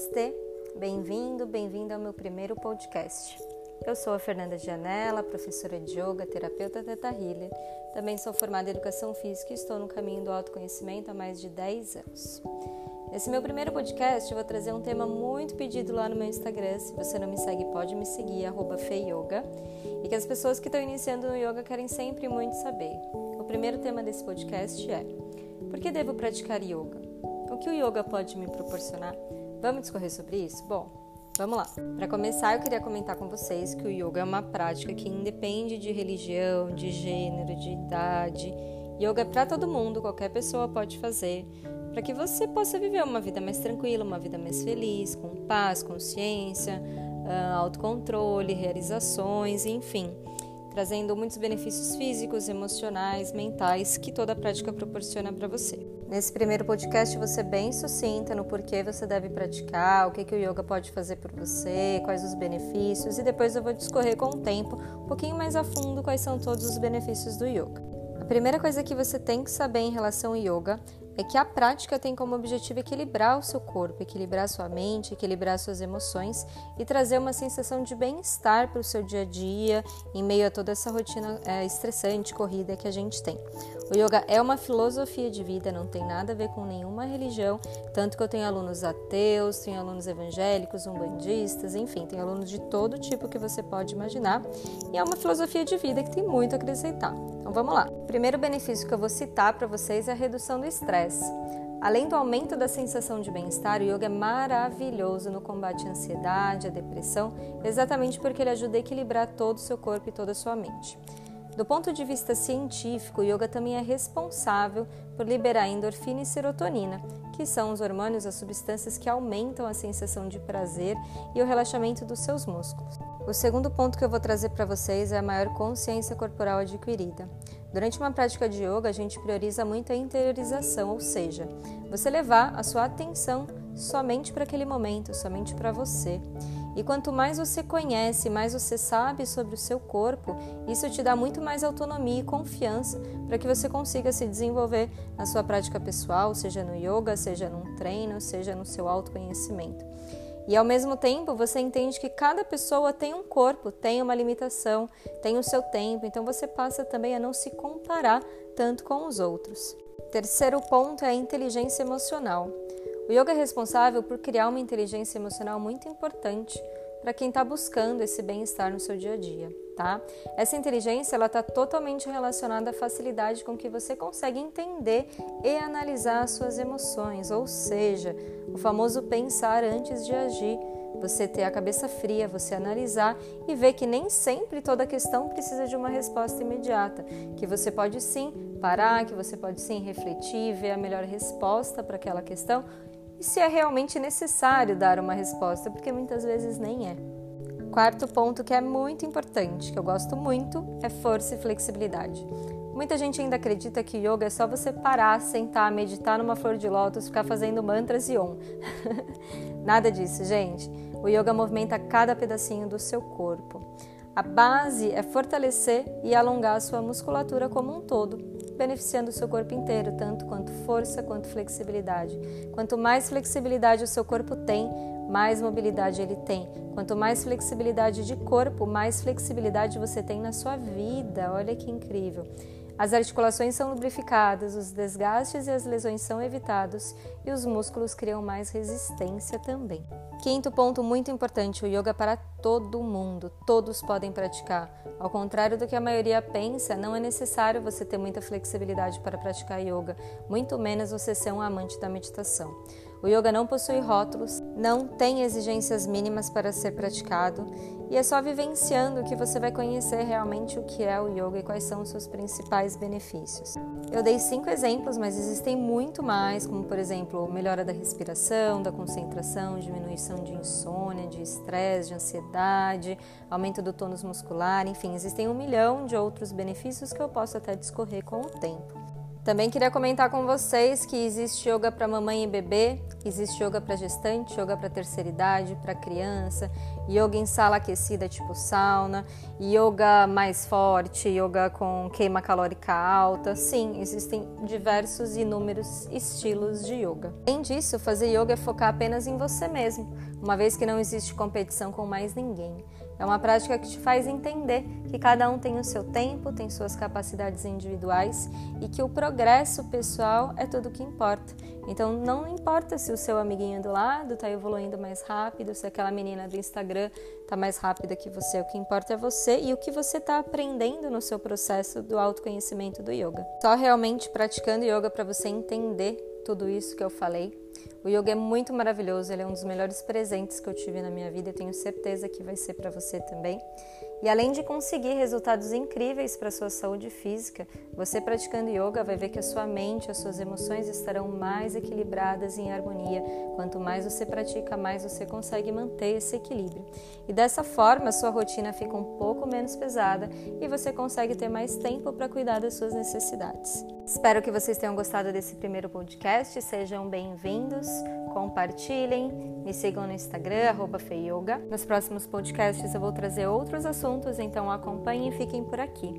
Namastê, bem-vindo, bem-vinda ao meu primeiro podcast. Eu sou a Fernanda Gianella, professora de yoga, terapeuta Teta Healer. Também sou formada em educação física e estou no caminho do autoconhecimento há mais de 10 anos. Nesse meu primeiro podcast, eu vou trazer um tema muito pedido lá no meu Instagram. Se você não me segue, pode me seguir, feioga. E que as pessoas que estão iniciando no yoga querem sempre muito saber. O primeiro tema desse podcast é: Por que devo praticar yoga? O que o yoga pode me proporcionar? Vamos discorrer sobre isso? Bom, vamos lá. Para começar, eu queria comentar com vocês que o yoga é uma prática que independe de religião, de gênero, de idade. Yoga é para todo mundo, qualquer pessoa pode fazer, para que você possa viver uma vida mais tranquila, uma vida mais feliz, com paz, consciência, ah, autocontrole, realizações, enfim trazendo muitos benefícios físicos, emocionais, mentais que toda prática proporciona para você. Nesse primeiro podcast, você bem sucinta no porquê você deve praticar, o que, que o yoga pode fazer por você, quais os benefícios, e depois eu vou discorrer com o tempo um pouquinho mais a fundo quais são todos os benefícios do yoga. A primeira coisa que você tem que saber em relação ao yoga é que a prática tem como objetivo equilibrar o seu corpo, equilibrar sua mente, equilibrar suas emoções e trazer uma sensação de bem-estar para o seu dia a dia, em meio a toda essa rotina é, estressante, corrida que a gente tem. O yoga é uma filosofia de vida, não tem nada a ver com nenhuma religião, tanto que eu tenho alunos ateus, tenho alunos evangélicos, umbandistas, enfim, tenho alunos de todo tipo que você pode imaginar, e é uma filosofia de vida que tem muito a acrescentar. Então vamos lá. O primeiro benefício que eu vou citar para vocês é a redução do estresse. Além do aumento da sensação de bem-estar, o yoga é maravilhoso no combate à ansiedade, à depressão, exatamente porque ele ajuda a equilibrar todo o seu corpo e toda a sua mente. Do ponto de vista científico, o yoga também é responsável por liberar endorfina e serotonina, que são os hormônios, as substâncias que aumentam a sensação de prazer e o relaxamento dos seus músculos. O segundo ponto que eu vou trazer para vocês é a maior consciência corporal adquirida. Durante uma prática de yoga, a gente prioriza muito a interiorização, ou seja, você levar a sua atenção somente para aquele momento, somente para você. E quanto mais você conhece, mais você sabe sobre o seu corpo, isso te dá muito mais autonomia e confiança para que você consiga se desenvolver na sua prática pessoal, seja no yoga, seja num treino, seja no seu autoconhecimento. E ao mesmo tempo, você entende que cada pessoa tem um corpo, tem uma limitação, tem o seu tempo, então você passa também a não se comparar tanto com os outros. Terceiro ponto é a inteligência emocional. O yoga é responsável por criar uma inteligência emocional muito importante para quem está buscando esse bem-estar no seu dia a dia tá? Essa inteligência ela está totalmente relacionada à facilidade com que você consegue entender e analisar as suas emoções, ou seja, o famoso pensar antes de agir. Você ter a cabeça fria, você analisar e ver que nem sempre toda questão precisa de uma resposta imediata, que você pode sim parar, que você pode sim refletir, ver a melhor resposta para aquela questão e se é realmente necessário dar uma resposta, porque muitas vezes nem é. Quarto ponto que é muito importante, que eu gosto muito, é força e flexibilidade. Muita gente ainda acredita que yoga é só você parar, sentar, meditar numa flor de lótus, ficar fazendo mantras e om. Nada disso, gente. O yoga movimenta cada pedacinho do seu corpo. A base é fortalecer e alongar a sua musculatura como um todo, beneficiando o seu corpo inteiro, tanto quanto força quanto flexibilidade. Quanto mais flexibilidade o seu corpo tem, mais mobilidade ele tem. Quanto mais flexibilidade de corpo, mais flexibilidade você tem na sua vida. Olha que incrível. As articulações são lubrificadas, os desgastes e as lesões são evitados e os músculos criam mais resistência também. Quinto ponto muito importante: o yoga para todo mundo, todos podem praticar. Ao contrário do que a maioria pensa, não é necessário você ter muita flexibilidade para praticar yoga, muito menos você ser um amante da meditação. O yoga não possui rótulos, não tem exigências mínimas para ser praticado e é só vivenciando que você vai conhecer realmente o que é o yoga e quais são os seus principais benefícios. Eu dei cinco exemplos, mas existem muito mais, como por exemplo, melhora da respiração, da concentração, diminuição de insônia, de estresse, de ansiedade, aumento do tônus muscular, enfim, existem um milhão de outros benefícios que eu posso até discorrer com o tempo. Também queria comentar com vocês que existe yoga para mamãe e bebê, existe yoga para gestante, yoga para terceira idade, para criança, yoga em sala aquecida tipo sauna, yoga mais forte, yoga com queima calórica alta. Sim, existem diversos e inúmeros estilos de yoga. Além disso, fazer yoga é focar apenas em você mesmo, uma vez que não existe competição com mais ninguém. É uma prática que te faz entender que cada um tem o seu tempo, tem suas capacidades individuais e que o progresso pessoal é tudo que importa. Então não importa se o seu amiguinho do lado está evoluindo mais rápido, se aquela menina do Instagram está mais rápida que você, o que importa é você e o que você está aprendendo no seu processo do autoconhecimento do yoga. Só realmente praticando yoga para você entender tudo isso que eu falei o yoga é muito maravilhoso, ele é um dos melhores presentes que eu tive na minha vida e tenho certeza que vai ser para você também. E além de conseguir resultados incríveis para a sua saúde física, você praticando yoga vai ver que a sua mente, as suas emoções estarão mais equilibradas em harmonia. Quanto mais você pratica, mais você consegue manter esse equilíbrio. E dessa forma, a sua rotina fica um pouco menos pesada e você consegue ter mais tempo para cuidar das suas necessidades. Espero que vocês tenham gostado desse primeiro podcast. Sejam bem-vindos, compartilhem, me sigam no Instagram, feioga. Nos próximos podcasts eu vou trazer outros assuntos, então acompanhem e fiquem por aqui.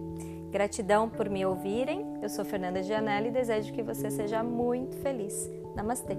Gratidão por me ouvirem. Eu sou Fernanda Gianelli e desejo que você seja muito feliz. Namastê!